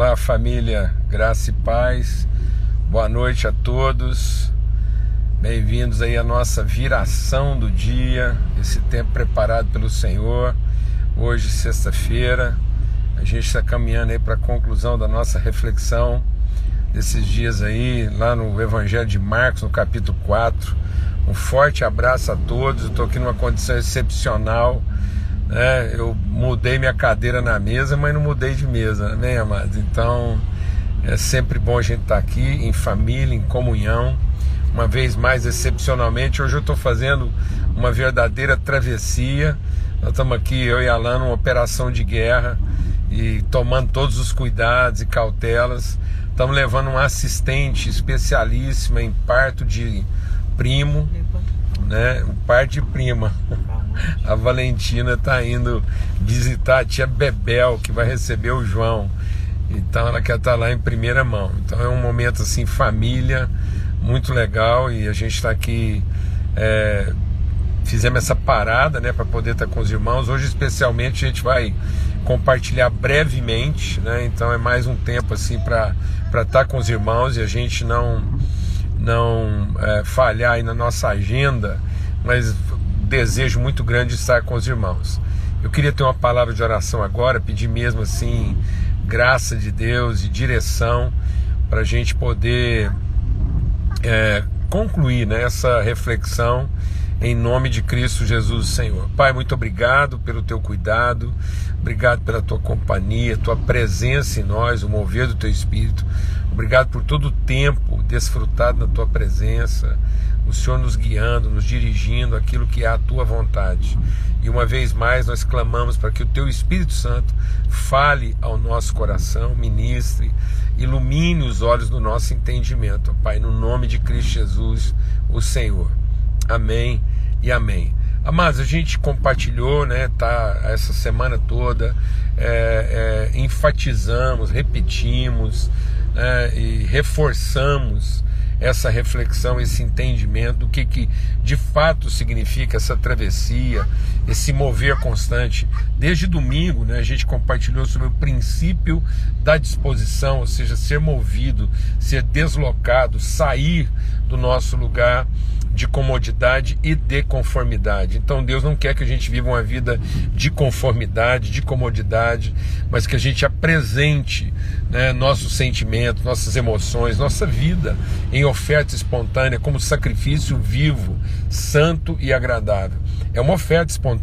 Olá, família, graça e paz. Boa noite a todos. Bem-vindos aí à nossa viração do dia, esse tempo preparado pelo Senhor. Hoje, sexta-feira, a gente está caminhando aí para a conclusão da nossa reflexão desses dias aí, lá no Evangelho de Marcos, no capítulo 4. Um forte abraço a todos. Estou aqui numa condição excepcional né? Eu mudei minha cadeira na mesa, mas não mudei de mesa, né, amados? Então é sempre bom a gente estar tá aqui em família, em comunhão. Uma vez mais, excepcionalmente, hoje eu estou fazendo uma verdadeira travessia. Nós estamos aqui, eu e Alan, numa operação de guerra e tomando todos os cuidados e cautelas. Estamos levando um assistente especialíssima em parto de primo, né? Um parto de prima a Valentina está indo visitar a tia Bebel, que vai receber o João. Então ela quer estar tá lá em primeira mão. Então é um momento assim, família, muito legal. E a gente está aqui. É, fizemos essa parada né, para poder estar tá com os irmãos. Hoje, especialmente, a gente vai compartilhar brevemente. Né, então é mais um tempo assim para estar tá com os irmãos e a gente não, não é, falhar aí na nossa agenda. Mas desejo muito grande de estar com os irmãos. Eu queria ter uma palavra de oração agora, pedir mesmo assim graça de Deus e direção para a gente poder é, concluir né, essa reflexão em nome de Cristo Jesus, Senhor. Pai, muito obrigado pelo teu cuidado, obrigado pela tua companhia, tua presença em nós, o mover do teu espírito. Obrigado por todo o tempo desfrutado na tua presença o Senhor nos guiando, nos dirigindo aquilo que é a tua vontade. E uma vez mais nós clamamos para que o teu Espírito Santo fale ao nosso coração, ministre, ilumine os olhos do nosso entendimento, Pai, no nome de Cristo Jesus, o Senhor. Amém e amém. Amados, a gente compartilhou, né, tá, essa semana toda, é, é, enfatizamos, repetimos né, e reforçamos essa reflexão, esse entendimento do que, que de fato significa essa travessia, esse mover constante. Desde domingo, né, a gente compartilhou sobre o princípio da disposição, ou seja, ser movido, ser deslocado, sair do nosso lugar de comodidade e de conformidade. Então Deus não quer que a gente viva uma vida de conformidade, de comodidade, mas que a gente apresente né, nossos sentimentos, nossas emoções, nossa vida em oferta espontânea como sacrifício vivo, santo e agradável. É uma oferta espontânea.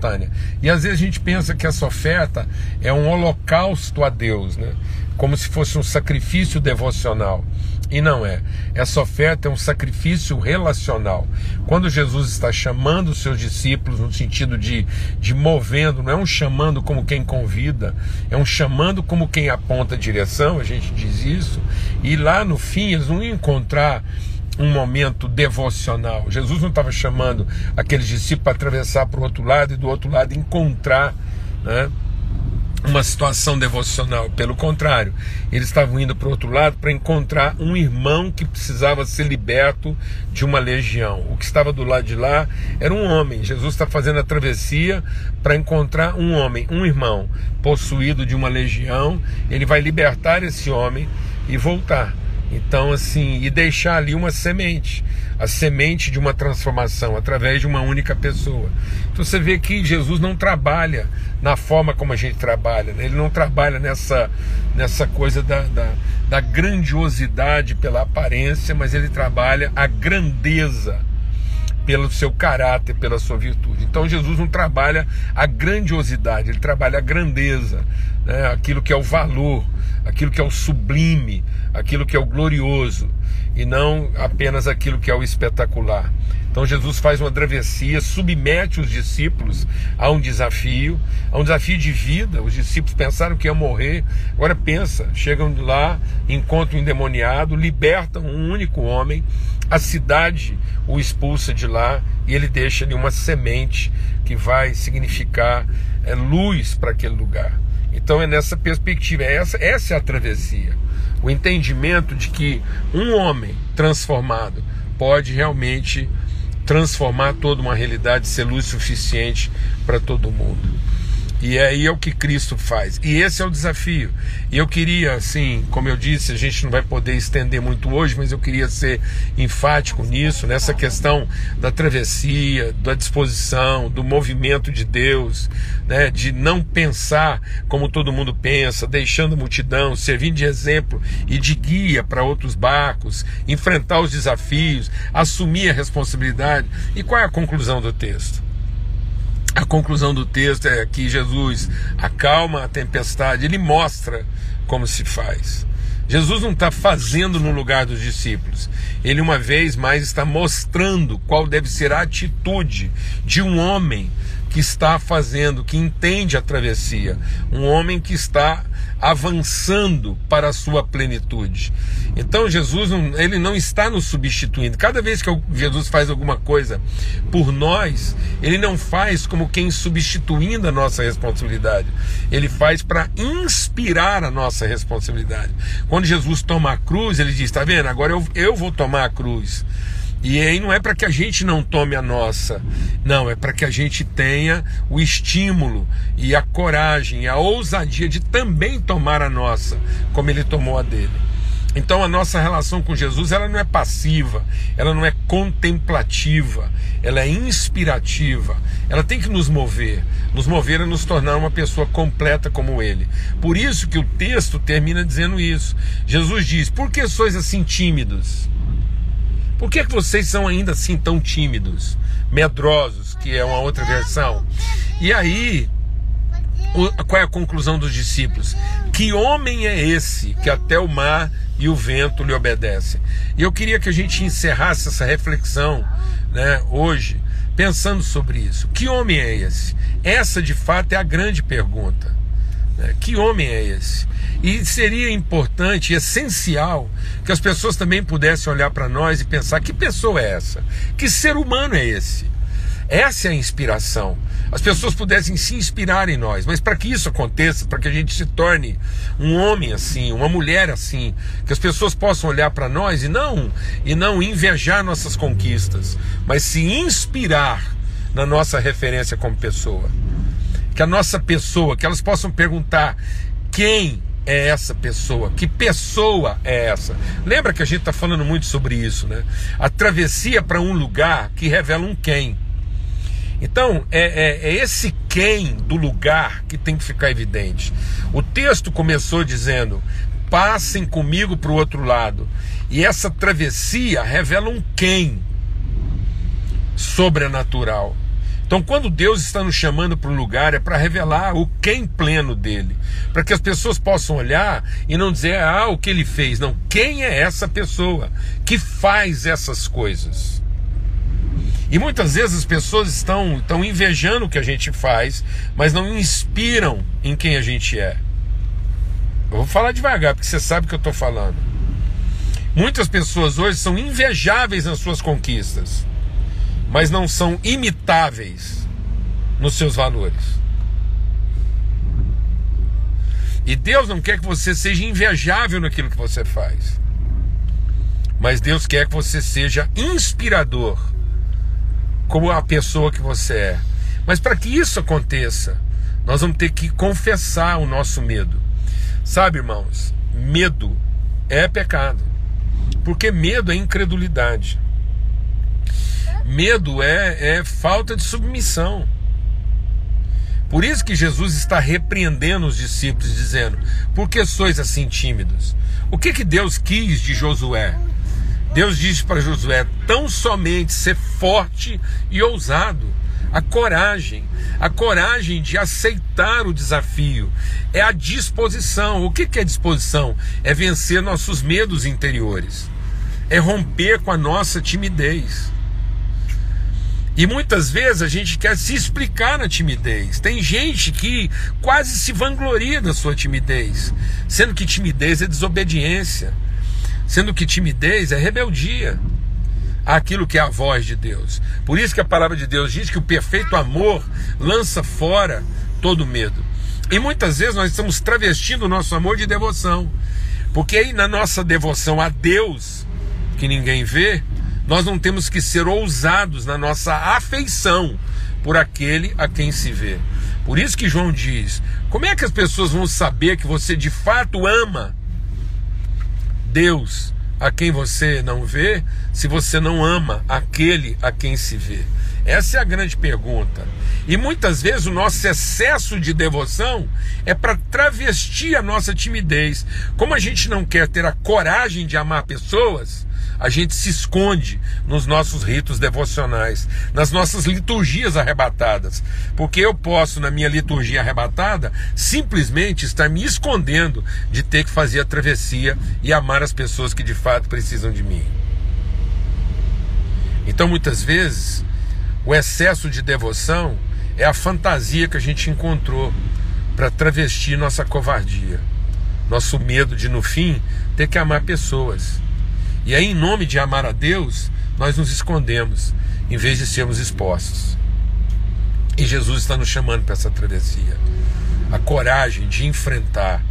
E às vezes a gente pensa que essa oferta é um holocausto a Deus, né? como se fosse um sacrifício devocional. E não é. Essa oferta é um sacrifício relacional. Quando Jesus está chamando os seus discípulos, no sentido de, de movendo, não é um chamando como quem convida, é um chamando como quem aponta a direção, a gente diz isso, e lá no fim eles iam encontrar um momento devocional. Jesus não estava chamando aqueles discípulos para atravessar para o outro lado e do outro lado encontrar. Né? uma situação devocional. Pelo contrário, eles estavam indo para o outro lado para encontrar um irmão que precisava ser liberto de uma legião. O que estava do lado de lá era um homem. Jesus está fazendo a travessia para encontrar um homem, um irmão possuído de uma legião. Ele vai libertar esse homem e voltar. Então, assim, e deixar ali uma semente, a semente de uma transformação através de uma única pessoa. Então você vê que Jesus não trabalha na forma como a gente trabalha, né? ele não trabalha nessa, nessa coisa da, da, da grandiosidade pela aparência, mas ele trabalha a grandeza pelo seu caráter, pela sua virtude. Então Jesus não trabalha a grandiosidade, ele trabalha a grandeza, né? aquilo que é o valor, aquilo que é o sublime, aquilo que é o glorioso, e não apenas aquilo que é o espetacular. Então Jesus faz uma travessia, submete os discípulos a um desafio, a um desafio de vida. Os discípulos pensaram que iam morrer, agora pensa, chegam lá, encontram um endemoniado, libertam um único homem, a cidade o expulsa de lá e ele deixa ali uma semente que vai significar é, luz para aquele lugar. Então é nessa perspectiva, é essa, essa é a travessia. O entendimento de que um homem transformado pode realmente transformar toda uma realidade, ser luz suficiente para todo mundo. E aí é o que Cristo faz. E esse é o desafio. E eu queria, assim, como eu disse, a gente não vai poder estender muito hoje, mas eu queria ser enfático nisso, nessa questão da travessia, da disposição, do movimento de Deus, né, de não pensar como todo mundo pensa, deixando a multidão, servindo de exemplo e de guia para outros barcos, enfrentar os desafios, assumir a responsabilidade. E qual é a conclusão do texto? A conclusão do texto é que Jesus acalma a tempestade, ele mostra como se faz. Jesus não está fazendo no lugar dos discípulos, ele uma vez mais está mostrando qual deve ser a atitude de um homem que está fazendo, que entende a travessia, um homem que está avançando para a sua plenitude. Então Jesus não, ele não está nos substituindo. Cada vez que Jesus faz alguma coisa por nós, ele não faz como quem substituindo a nossa responsabilidade. Ele faz para inspirar a nossa responsabilidade. Quando Jesus toma a cruz, ele diz: "Está vendo? Agora eu, eu vou tomar a cruz". E aí não é para que a gente não tome a nossa, não, é para que a gente tenha o estímulo e a coragem, a ousadia de também tomar a nossa, como ele tomou a dele. Então a nossa relação com Jesus, ela não é passiva, ela não é contemplativa, ela é inspirativa. Ela tem que nos mover, nos mover a nos tornar uma pessoa completa como ele. Por isso que o texto termina dizendo isso. Jesus diz: "Por que sois assim tímidos?" Por que, que vocês são ainda assim tão tímidos, medrosos, que é uma outra versão? E aí, qual é a conclusão dos discípulos? Que homem é esse que até o mar e o vento lhe obedecem? E eu queria que a gente encerrasse essa reflexão né, hoje, pensando sobre isso. Que homem é esse? Essa de fato é a grande pergunta. Né? Que homem é esse? E seria importante, essencial, que as pessoas também pudessem olhar para nós e pensar: que pessoa é essa? Que ser humano é esse? Essa é a inspiração. As pessoas pudessem se inspirar em nós, mas para que isso aconteça, para que a gente se torne um homem assim, uma mulher assim, que as pessoas possam olhar para nós e não e não invejar nossas conquistas, mas se inspirar na nossa referência como pessoa. Que a nossa pessoa, que elas possam perguntar quem é essa pessoa? Que pessoa é essa? Lembra que a gente está falando muito sobre isso, né? A travessia para um lugar que revela um quem. Então, é, é, é, esse quem do lugar que tem que ficar evidente. O texto começou dizendo: passem comigo para o outro lado. E essa travessia revela um quem sobrenatural. Então, quando Deus está nos chamando para um lugar, é para revelar o quem pleno dele, para que as pessoas possam olhar e não dizer, ah, o que ele fez. Não, quem é essa pessoa que faz essas coisas? E muitas vezes as pessoas estão, estão invejando o que a gente faz, mas não inspiram em quem a gente é. Eu vou falar devagar, porque você sabe o que eu estou falando. Muitas pessoas hoje são invejáveis nas suas conquistas mas não são imitáveis nos seus valores. E Deus não quer que você seja invejável naquilo que você faz. Mas Deus quer que você seja inspirador, como a pessoa que você é. Mas para que isso aconteça, nós vamos ter que confessar o nosso medo. Sabe, irmãos, medo é pecado. Porque medo é incredulidade. Medo é, é falta de submissão. Por isso que Jesus está repreendendo os discípulos, dizendo: Por que sois assim tímidos? O que, que Deus quis de Josué? Deus disse para Josué: tão somente ser forte e ousado. A coragem, a coragem de aceitar o desafio, é a disposição. O que, que é disposição? É vencer nossos medos interiores, é romper com a nossa timidez. E muitas vezes a gente quer se explicar na timidez. Tem gente que quase se vangloria da sua timidez, sendo que timidez é desobediência, sendo que timidez é rebeldia àquilo que é a voz de Deus. Por isso que a palavra de Deus diz que o perfeito amor lança fora todo medo. E muitas vezes nós estamos travestindo o nosso amor de devoção. Porque aí na nossa devoção a Deus, que ninguém vê, nós não temos que ser ousados na nossa afeição por aquele a quem se vê. Por isso que João diz: como é que as pessoas vão saber que você de fato ama Deus a quem você não vê, se você não ama aquele a quem se vê? Essa é a grande pergunta. E muitas vezes o nosso excesso de devoção é para travestir a nossa timidez. Como a gente não quer ter a coragem de amar pessoas, a gente se esconde nos nossos ritos devocionais, nas nossas liturgias arrebatadas. Porque eu posso, na minha liturgia arrebatada, simplesmente estar me escondendo de ter que fazer a travessia e amar as pessoas que de fato precisam de mim. Então, muitas vezes, o excesso de devoção é a fantasia que a gente encontrou para travestir nossa covardia, nosso medo de, no fim, ter que amar pessoas. E aí, em nome de amar a Deus, nós nos escondemos, em vez de sermos expostos. E Jesus está nos chamando para essa travessia. A coragem de enfrentar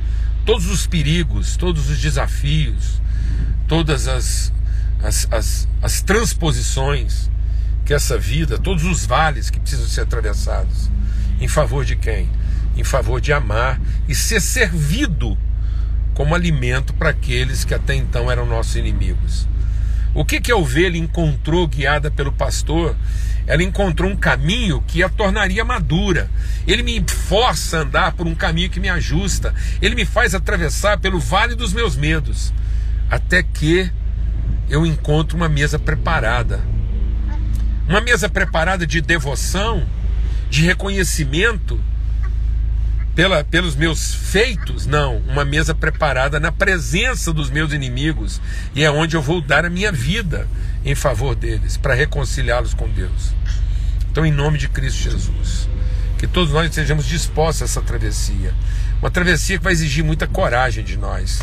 todos os perigos, todos os desafios, todas as, as, as, as transposições que essa vida, todos os vales que precisam ser atravessados. Em favor de quem? Em favor de amar e ser servido como alimento para aqueles que até então eram nossos inimigos. O que, que a ovelha encontrou guiada pelo pastor? Ela encontrou um caminho que a tornaria madura. Ele me força a andar por um caminho que me ajusta. Ele me faz atravessar pelo vale dos meus medos. Até que eu encontro uma mesa preparada. Uma mesa preparada de devoção, de reconhecimento pela, pelos meus feitos, não, uma mesa preparada na presença dos meus inimigos, e é onde eu vou dar a minha vida em favor deles, para reconciliá-los com Deus. Então, em nome de Cristo Jesus, que todos nós estejamos dispostos a essa travessia, uma travessia que vai exigir muita coragem de nós,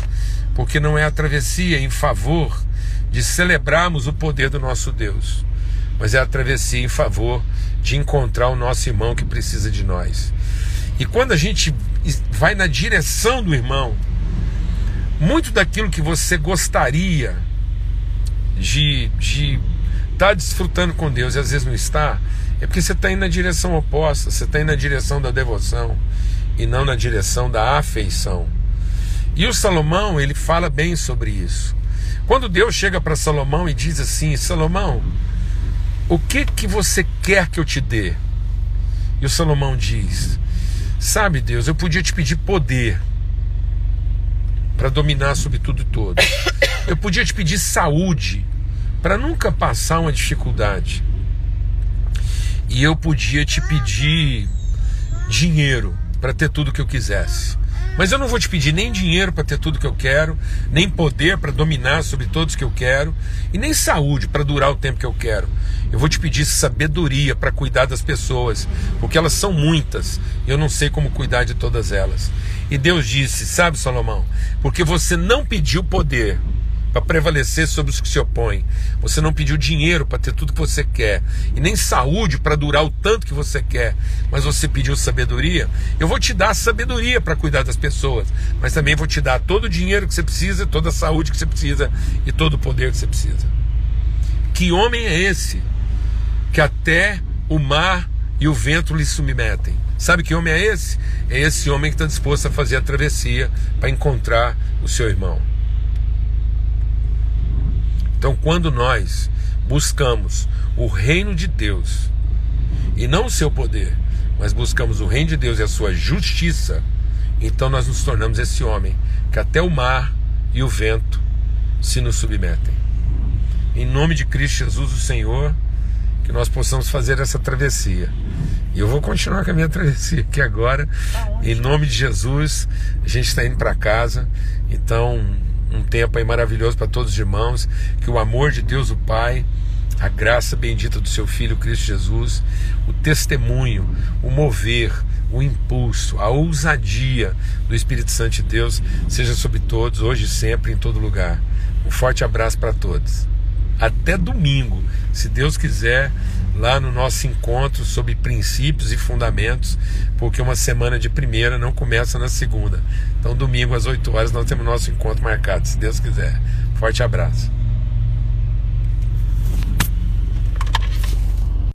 porque não é a travessia em favor de celebrarmos o poder do nosso Deus, mas é a travessia em favor de encontrar o nosso irmão que precisa de nós e quando a gente vai na direção do irmão, muito daquilo que você gostaria de estar tá desfrutando com Deus e às vezes não está, é porque você está indo na direção oposta, você está indo na direção da devoção e não na direção da afeição. E o Salomão, ele fala bem sobre isso. Quando Deus chega para Salomão e diz assim: Salomão, o que que você quer que eu te dê? E o Salomão diz: Sabe, Deus, eu podia te pedir poder para dominar sobre tudo e todos. Eu podia te pedir saúde para nunca passar uma dificuldade. E eu podia te pedir dinheiro para ter tudo que eu quisesse. Mas eu não vou te pedir nem dinheiro para ter tudo que eu quero, nem poder para dominar sobre todos que eu quero, e nem saúde para durar o tempo que eu quero. Eu vou te pedir sabedoria para cuidar das pessoas, porque elas são muitas, e eu não sei como cuidar de todas elas. E Deus disse: Sabe, Salomão, porque você não pediu poder, para prevalecer sobre os que se opõem. Você não pediu dinheiro para ter tudo que você quer, e nem saúde para durar o tanto que você quer, mas você pediu sabedoria. Eu vou te dar sabedoria para cuidar das pessoas, mas também vou te dar todo o dinheiro que você precisa, toda a saúde que você precisa e todo o poder que você precisa. Que homem é esse que até o mar e o vento lhe submetem? Sabe que homem é esse? É esse homem que está disposto a fazer a travessia para encontrar o seu irmão. Então, quando nós buscamos o reino de Deus e não o seu poder, mas buscamos o reino de Deus e a sua justiça, então nós nos tornamos esse homem que até o mar e o vento se nos submetem. Em nome de Cristo Jesus, o Senhor, que nós possamos fazer essa travessia. E eu vou continuar com a minha travessia aqui agora. Em nome de Jesus, a gente está indo para casa. Então, um tempo aí maravilhoso para todos os irmãos, que o amor de Deus o Pai, a graça bendita do seu Filho Cristo Jesus, o testemunho, o mover, o impulso, a ousadia do Espírito Santo de Deus seja sobre todos, hoje e sempre, em todo lugar. Um forte abraço para todos. Até domingo, se Deus quiser lá no nosso encontro sobre princípios e fundamentos, porque uma semana de primeira não começa na segunda. Então, domingo às 8 horas, nós temos nosso encontro marcado, se Deus quiser. Forte abraço.